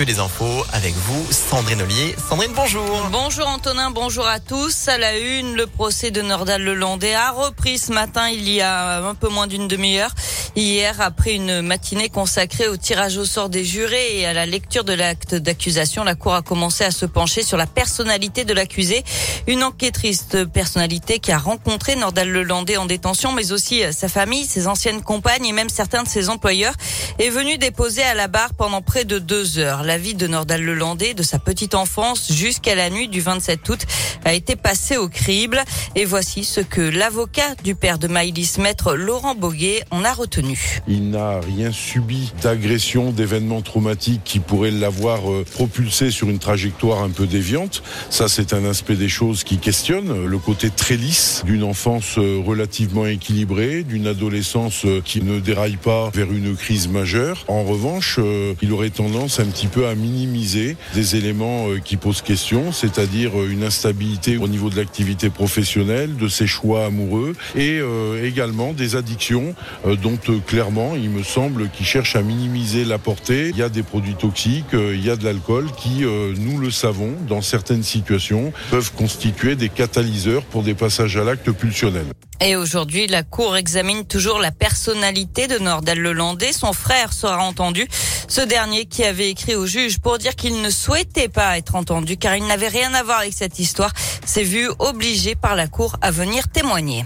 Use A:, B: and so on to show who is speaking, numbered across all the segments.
A: Infos avec vous, Sandrine. Sandrine, bonjour.
B: Bonjour Antonin, bonjour à tous. À la une, le procès de Nordal Lelandais a repris ce matin il y a un peu moins d'une demi-heure. Hier, après une matinée consacrée au tirage au sort des jurés et à la lecture de l'acte d'accusation, la Cour a commencé à se pencher sur la personnalité de l'accusé. Une enquêtrice de personnalité qui a rencontré Nordal Lelandais en détention, mais aussi sa famille, ses anciennes compagnes et même certains de ses employeurs, est venue déposer à la barre pendant près de deux heures. La vie de Nordal Lelandais, de sa petite enfance jusqu'à la nuit du 27 août, a été passée au crible. Et voici ce que l'avocat du père de Maïlis, maître Laurent Boguet, en a retenu.
C: Il n'a rien subi d'agression, d'événements traumatiques qui pourraient l'avoir euh, propulsé sur une trajectoire un peu déviante. Ça, c'est un aspect des choses qui questionne le côté très lisse d'une enfance euh, relativement équilibrée, d'une adolescence euh, qui ne déraille pas vers une crise majeure. En revanche, il aurait tendance un petit peu à minimiser des éléments euh, qui posent question, c'est-à-dire euh, une instabilité au niveau de l'activité professionnelle, de ses choix amoureux et euh, également des addictions dont clairement il me semble qu'il cherche à minimiser la portée. Il y a des produits toxiques, il y a de l'alcool qui, nous le savons, dans certaines situations, peuvent constituer des catalyseurs pour des passages à l'acte pulsionnel.
B: Et aujourd'hui, la Cour examine toujours la personnalité de Nordal Lelandais. Son frère sera entendu. Ce dernier qui avait écrit au juge pour dire qu'il ne souhaitait pas être entendu car il n'avait rien à voir avec cette histoire, s'est vu obligé par la Cour à venir témoigner.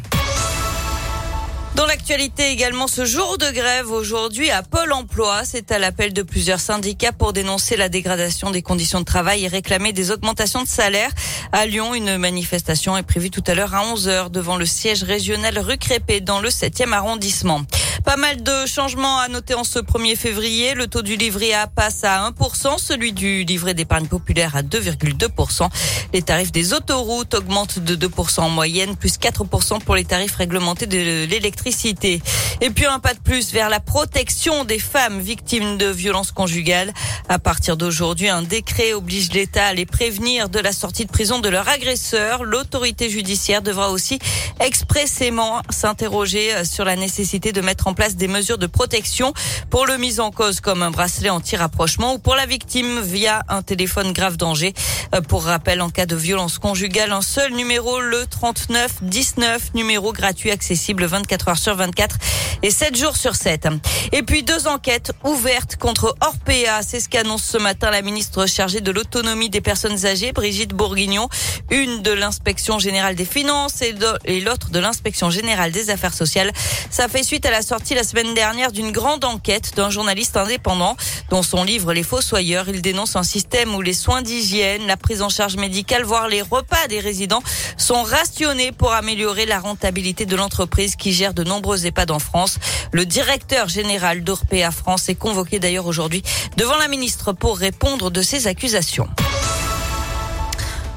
B: Dans l'actualité également, ce jour de grève aujourd'hui à Pôle emploi, c'est à l'appel de plusieurs syndicats pour dénoncer la dégradation des conditions de travail et réclamer des augmentations de salaire. À Lyon, une manifestation est prévue tout à l'heure à 11h devant le siège régional rue Crépé dans le 7e arrondissement. Pas mal de changements à noter en ce 1er février. Le taux du livret A passe à 1%, celui du livret d'épargne populaire à 2,2%. Les tarifs des autoroutes augmentent de 2% en moyenne, plus 4% pour les tarifs réglementés de l'électricité. Et puis un pas de plus vers la protection des femmes victimes de violences conjugales. À partir d'aujourd'hui, un décret oblige l'État à les prévenir de la sortie de prison de leur agresseur. L'autorité judiciaire devra aussi expressément s'interroger sur la nécessité de mettre en place des mesures de protection pour le mise en cause comme un bracelet anti-rapprochement ou pour la victime via un téléphone grave danger. Euh, pour rappel, en cas de violence conjugale, un seul numéro, le 39 19, numéro gratuit accessible 24 heures sur 24 et 7 jours sur 7. Et puis deux enquêtes ouvertes contre Orpea. C'est ce qu'annonce ce matin la ministre chargée de l'autonomie des personnes âgées, Brigitte Bourguignon. Une de l'inspection générale des finances et l'autre de l'inspection générale des affaires sociales. Ça fait suite à la sortie la semaine dernière d'une grande enquête d'un journaliste indépendant. Dans son livre Les Fossoyeurs, il dénonce un système où les soins d'hygiène, la prise en charge médicale, voire les repas des résidents sont rationnés pour améliorer la rentabilité de l'entreprise qui gère de nombreux EHPAD en France. Le directeur général d'Orpea France est convoqué d'ailleurs aujourd'hui devant la ministre pour répondre de ces accusations.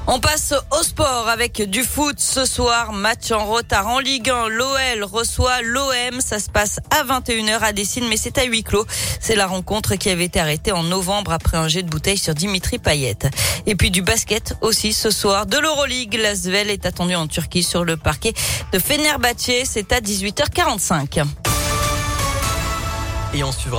B: On passe au sport avec du foot ce soir. Match en retard en Ligue 1. L'OL reçoit l'OM. Ça se passe à 21h à Dessine, mais c'est à huis clos. C'est la rencontre qui avait été arrêtée en novembre après un jet de bouteille sur Dimitri Payet. Et puis du basket aussi ce soir. De l'Euroleague. L'Asvel est attendu en Turquie sur le parquet de Fenerbahçe. C'est à 18h45.
A: Et on suivra